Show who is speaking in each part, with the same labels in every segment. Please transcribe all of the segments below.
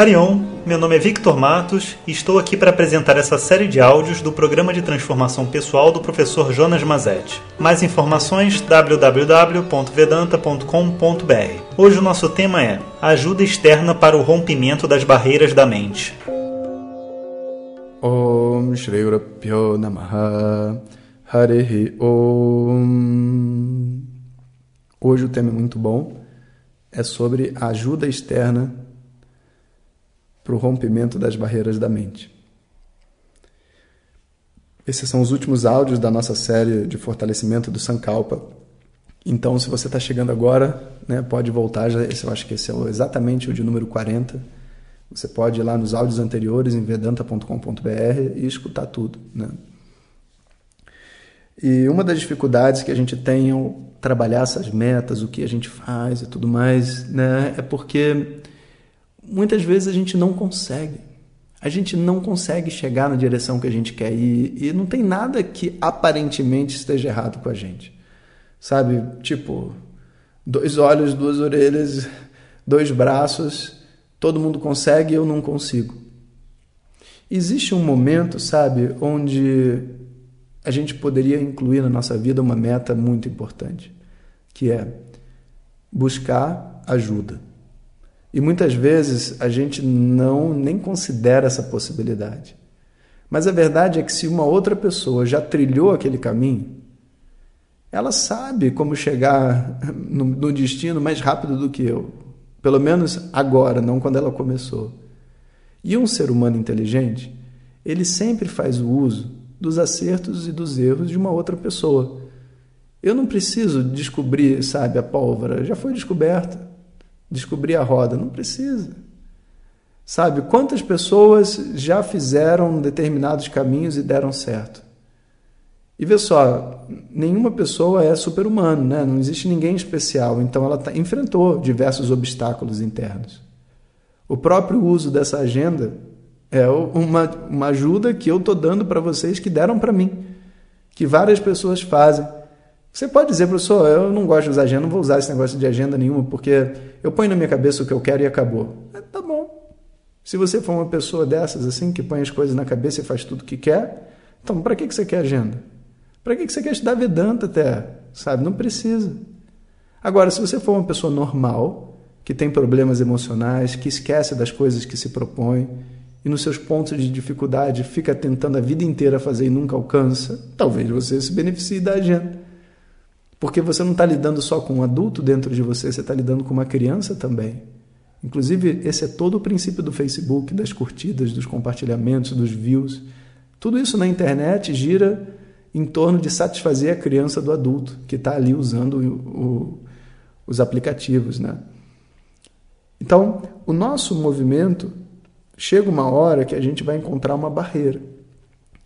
Speaker 1: Harion, meu nome é Victor Matos e estou aqui para apresentar essa série de áudios do programa de transformação pessoal do professor Jonas Mazetti. Mais informações www.vedanta.com.br. Hoje o nosso tema é Ajuda externa para o rompimento das barreiras da mente.
Speaker 2: Om Shri Om Hoje o tema é muito bom, é sobre ajuda externa para o rompimento das barreiras da mente. Esses são os últimos áudios da nossa série de fortalecimento do Sankalpa. Então, se você está chegando agora, né, pode voltar. Já, eu acho que esse é exatamente o de número 40. Você pode ir lá nos áudios anteriores em vedanta.com.br e escutar tudo. Né? E uma das dificuldades que a gente tem ao trabalhar essas metas, o que a gente faz e tudo mais, né, é porque muitas vezes a gente não consegue. A gente não consegue chegar na direção que a gente quer ir e não tem nada que aparentemente esteja errado com a gente. Sabe? Tipo, dois olhos, duas orelhas, dois braços, todo mundo consegue e eu não consigo. Existe um momento, sabe, onde a gente poderia incluir na nossa vida uma meta muito importante, que é buscar ajuda. E muitas vezes a gente não nem considera essa possibilidade. Mas a verdade é que se uma outra pessoa já trilhou aquele caminho, ela sabe como chegar no, no destino mais rápido do que eu. Pelo menos agora, não quando ela começou. E um ser humano inteligente, ele sempre faz o uso dos acertos e dos erros de uma outra pessoa. Eu não preciso descobrir, sabe, a pólvora, já foi descoberta descobrir a roda. Não precisa. Sabe, quantas pessoas já fizeram determinados caminhos e deram certo? E vê só, nenhuma pessoa é super-humano, né? não existe ninguém especial, então ela tá, enfrentou diversos obstáculos internos. O próprio uso dessa agenda é uma, uma ajuda que eu estou dando para vocês que deram para mim, que várias pessoas fazem. Você pode dizer, professor, eu não gosto de usar agenda, não vou usar esse negócio de agenda nenhuma, porque eu ponho na minha cabeça o que eu quero e acabou. É, tá bom. Se você for uma pessoa dessas, assim, que põe as coisas na cabeça e faz tudo o que quer, então para que, que você quer agenda? Para que, que você quer estudar Vedanta até? Sabe? Não precisa. Agora, se você for uma pessoa normal, que tem problemas emocionais, que esquece das coisas que se propõe, e nos seus pontos de dificuldade fica tentando a vida inteira fazer e nunca alcança, talvez você se beneficie da agenda. Porque você não está lidando só com um adulto dentro de você, você está lidando com uma criança também. Inclusive, esse é todo o princípio do Facebook, das curtidas, dos compartilhamentos, dos views. Tudo isso na internet gira em torno de satisfazer a criança do adulto que está ali usando o, o, os aplicativos. Né? Então, o nosso movimento chega uma hora que a gente vai encontrar uma barreira.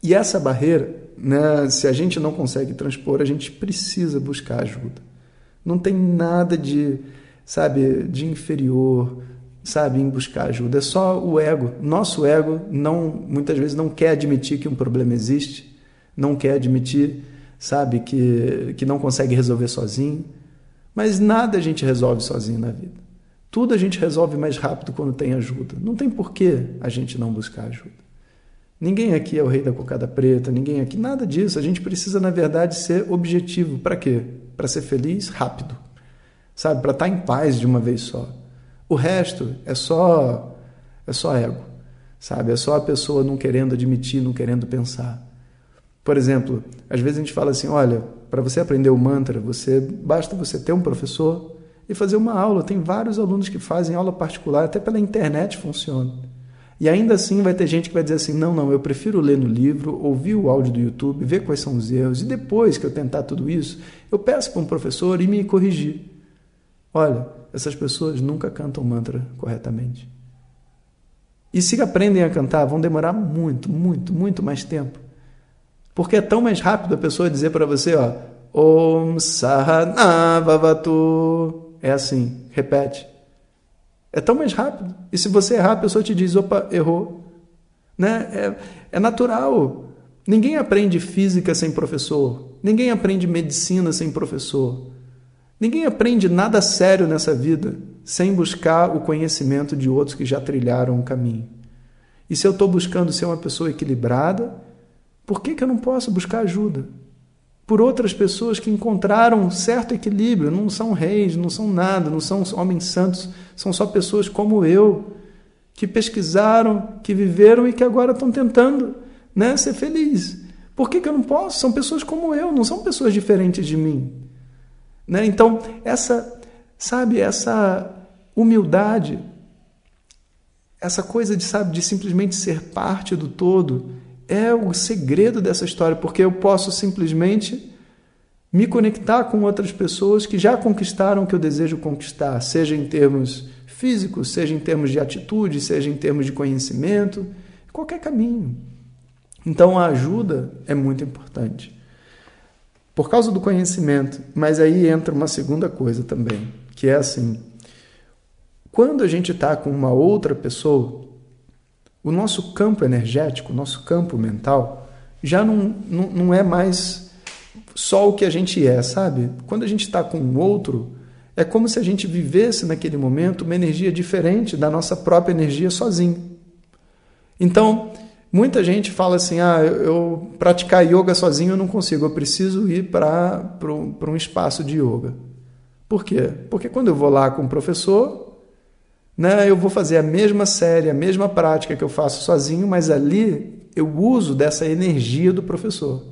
Speaker 2: E essa barreira né, se a gente não consegue transpor, a gente precisa buscar ajuda. Não tem nada de, sabe, de inferior, sabe, em buscar ajuda. É só o ego. Nosso ego não, muitas vezes não quer admitir que um problema existe, não quer admitir, sabe, que, que não consegue resolver sozinho. Mas nada a gente resolve sozinho na vida. Tudo a gente resolve mais rápido quando tem ajuda. Não tem por que a gente não buscar ajuda. Ninguém aqui é o rei da cocada preta, ninguém aqui, nada disso. A gente precisa, na verdade, ser objetivo. Para quê? Para ser feliz rápido. Sabe? Para estar tá em paz de uma vez só. O resto é só é só ego. Sabe? É só a pessoa não querendo admitir, não querendo pensar. Por exemplo, às vezes a gente fala assim, olha, para você aprender o mantra, você basta você ter um professor e fazer uma aula. Tem vários alunos que fazem aula particular, até pela internet funciona. E ainda assim vai ter gente que vai dizer assim: não, não, eu prefiro ler no livro, ouvir o áudio do YouTube, ver quais são os erros, e depois que eu tentar tudo isso, eu peço para um professor e me corrigir. Olha, essas pessoas nunca cantam mantra corretamente. E se aprendem a cantar, vão demorar muito, muito, muito mais tempo. Porque é tão mais rápido a pessoa dizer para você, ó, Om Sahana Vavatu. É assim, repete. É tão mais rápido. E se você errar, a pessoa te diz: opa, errou. Né? É, é natural. Ninguém aprende física sem professor. Ninguém aprende medicina sem professor. Ninguém aprende nada sério nessa vida sem buscar o conhecimento de outros que já trilharam o caminho. E se eu estou buscando ser uma pessoa equilibrada, por que, que eu não posso buscar ajuda? Por outras pessoas que encontraram um certo equilíbrio, não são reis, não são nada, não são homens santos, são só pessoas como eu, que pesquisaram, que viveram e que agora estão tentando né, ser feliz. Por que, que eu não posso? São pessoas como eu, não são pessoas diferentes de mim. Né? Então, essa, sabe, essa humildade, essa coisa de, sabe, de simplesmente ser parte do todo, é o segredo dessa história, porque eu posso simplesmente me conectar com outras pessoas que já conquistaram o que eu desejo conquistar, seja em termos físicos, seja em termos de atitude, seja em termos de conhecimento, qualquer caminho. Então a ajuda é muito importante. Por causa do conhecimento, mas aí entra uma segunda coisa também, que é assim: quando a gente está com uma outra pessoa, o nosso campo energético, o nosso campo mental, já não, não, não é mais só o que a gente é, sabe? Quando a gente está com um outro, é como se a gente vivesse naquele momento uma energia diferente da nossa própria energia sozinho. Então, Muita gente fala assim: ah, eu praticar yoga sozinho eu não consigo, eu preciso ir para um espaço de yoga. Por quê? Porque quando eu vou lá com o professor, né, eu vou fazer a mesma série, a mesma prática que eu faço sozinho, mas ali eu uso dessa energia do professor.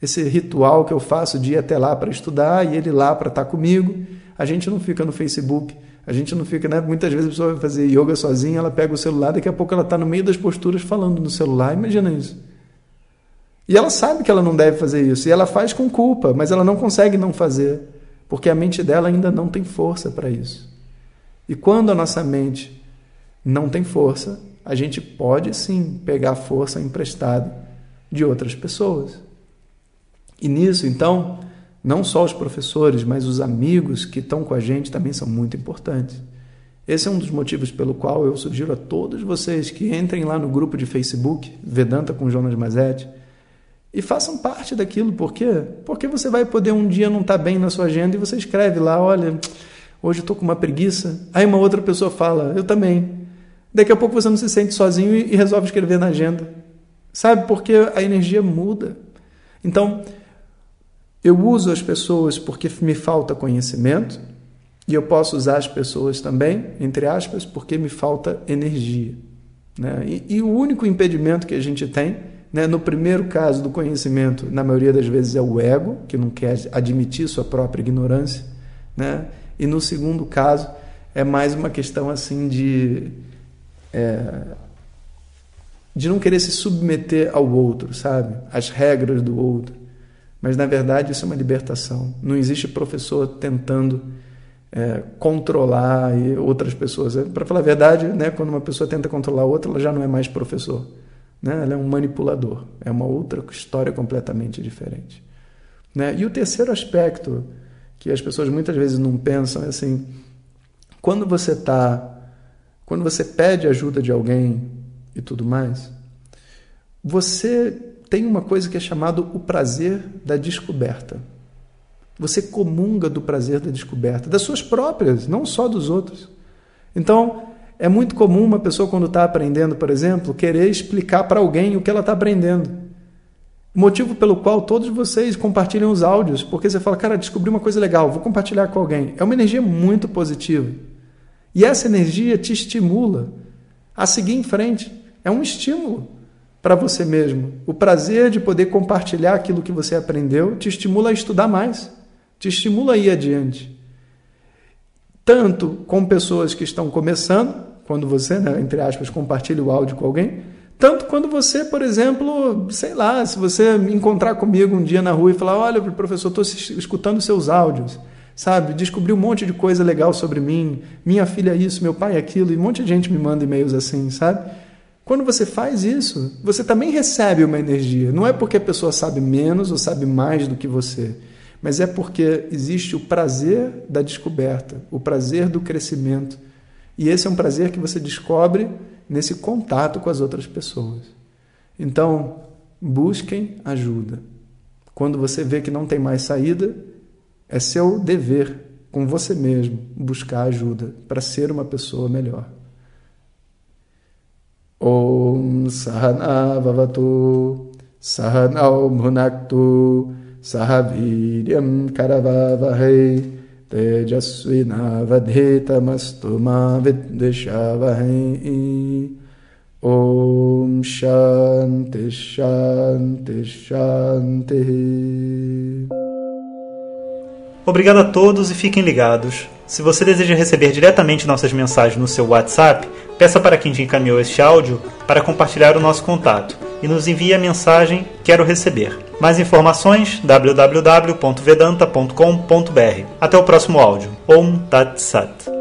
Speaker 2: Esse ritual que eu faço de ir até lá para estudar e ele lá para estar comigo. A gente não fica no Facebook a gente não fica, né? Muitas vezes a pessoa vai fazer yoga sozinha, ela pega o celular, daqui a pouco ela está no meio das posturas falando no celular. Imagina isso. E ela sabe que ela não deve fazer isso. E ela faz com culpa, mas ela não consegue não fazer, porque a mente dela ainda não tem força para isso. E quando a nossa mente não tem força, a gente pode sim pegar força emprestada de outras pessoas. E nisso, então, não só os professores, mas os amigos que estão com a gente também são muito importantes. Esse é um dos motivos pelo qual eu sugiro a todos vocês que entrem lá no grupo de Facebook, Vedanta com Jonas Mazetti, e façam parte daquilo. Por quê? Porque você vai poder um dia não estar tá bem na sua agenda e você escreve lá, olha, hoje estou com uma preguiça. Aí uma outra pessoa fala, eu também. Daqui a pouco você não se sente sozinho e resolve escrever na agenda. Sabe? Porque a energia muda. Então, eu uso as pessoas porque me falta conhecimento e eu posso usar as pessoas também, entre aspas, porque me falta energia. Né? E, e, o único impedimento que a gente tem, né, no primeiro caso do conhecimento, na maioria das vezes é o ego, que não quer admitir sua própria ignorância. Né? E no segundo caso, é mais uma questão assim de. É, de não querer se submeter ao outro, sabe? Às regras do outro. Mas, na verdade, isso é uma libertação. Não existe professor tentando é, controlar outras pessoas. É, Para falar a verdade, né, quando uma pessoa tenta controlar outra, ela já não é mais professor. Né? Ela é um manipulador. É uma outra história completamente diferente. Né? E o terceiro aspecto que as pessoas muitas vezes não pensam é assim: quando você está, quando você pede ajuda de alguém e tudo mais, você tem uma coisa que é chamado o prazer da descoberta. Você comunga do prazer da descoberta, das suas próprias, não só dos outros. Então, é muito comum uma pessoa, quando está aprendendo, por exemplo, querer explicar para alguém o que ela está aprendendo. Motivo pelo qual todos vocês compartilham os áudios, porque você fala, cara, descobri uma coisa legal, vou compartilhar com alguém. É uma energia muito positiva. E essa energia te estimula a seguir em frente. É um estímulo para você mesmo. O prazer de poder compartilhar aquilo que você aprendeu te estimula a estudar mais, te estimula a ir adiante. Tanto com pessoas que estão começando, quando você, né, entre aspas, compartilha o áudio com alguém, tanto quando você, por exemplo, sei lá, se você me encontrar comigo um dia na rua e falar: Olha, professor, estou escutando seus áudios, sabe? Descobri um monte de coisa legal sobre mim, minha filha é isso, meu pai é aquilo, e um monte de gente me manda e-mails assim, sabe? Quando você faz isso, você também recebe uma energia. Não é porque a pessoa sabe menos ou sabe mais do que você, mas é porque existe o prazer da descoberta, o prazer do crescimento. E esse é um prazer que você descobre nesse contato com as outras pessoas. Então, busquem ajuda. Quando você vê que não tem mais saída, é seu dever com você mesmo, buscar ajuda para ser uma pessoa melhor. Om Sahana Vavatu Sahanau Bhunaktu Sahaviryam Karavavahai Vidvishavahai Om Shanti Shanti Shanti
Speaker 1: Obrigado a todos e fiquem ligados. Se você deseja receber diretamente nossas mensagens no seu WhatsApp, peça para quem te encaminhou este áudio para compartilhar o nosso contato e nos envie a mensagem Quero receber. Mais informações www.vedanta.com.br. Até o próximo áudio. Om Tat Sat.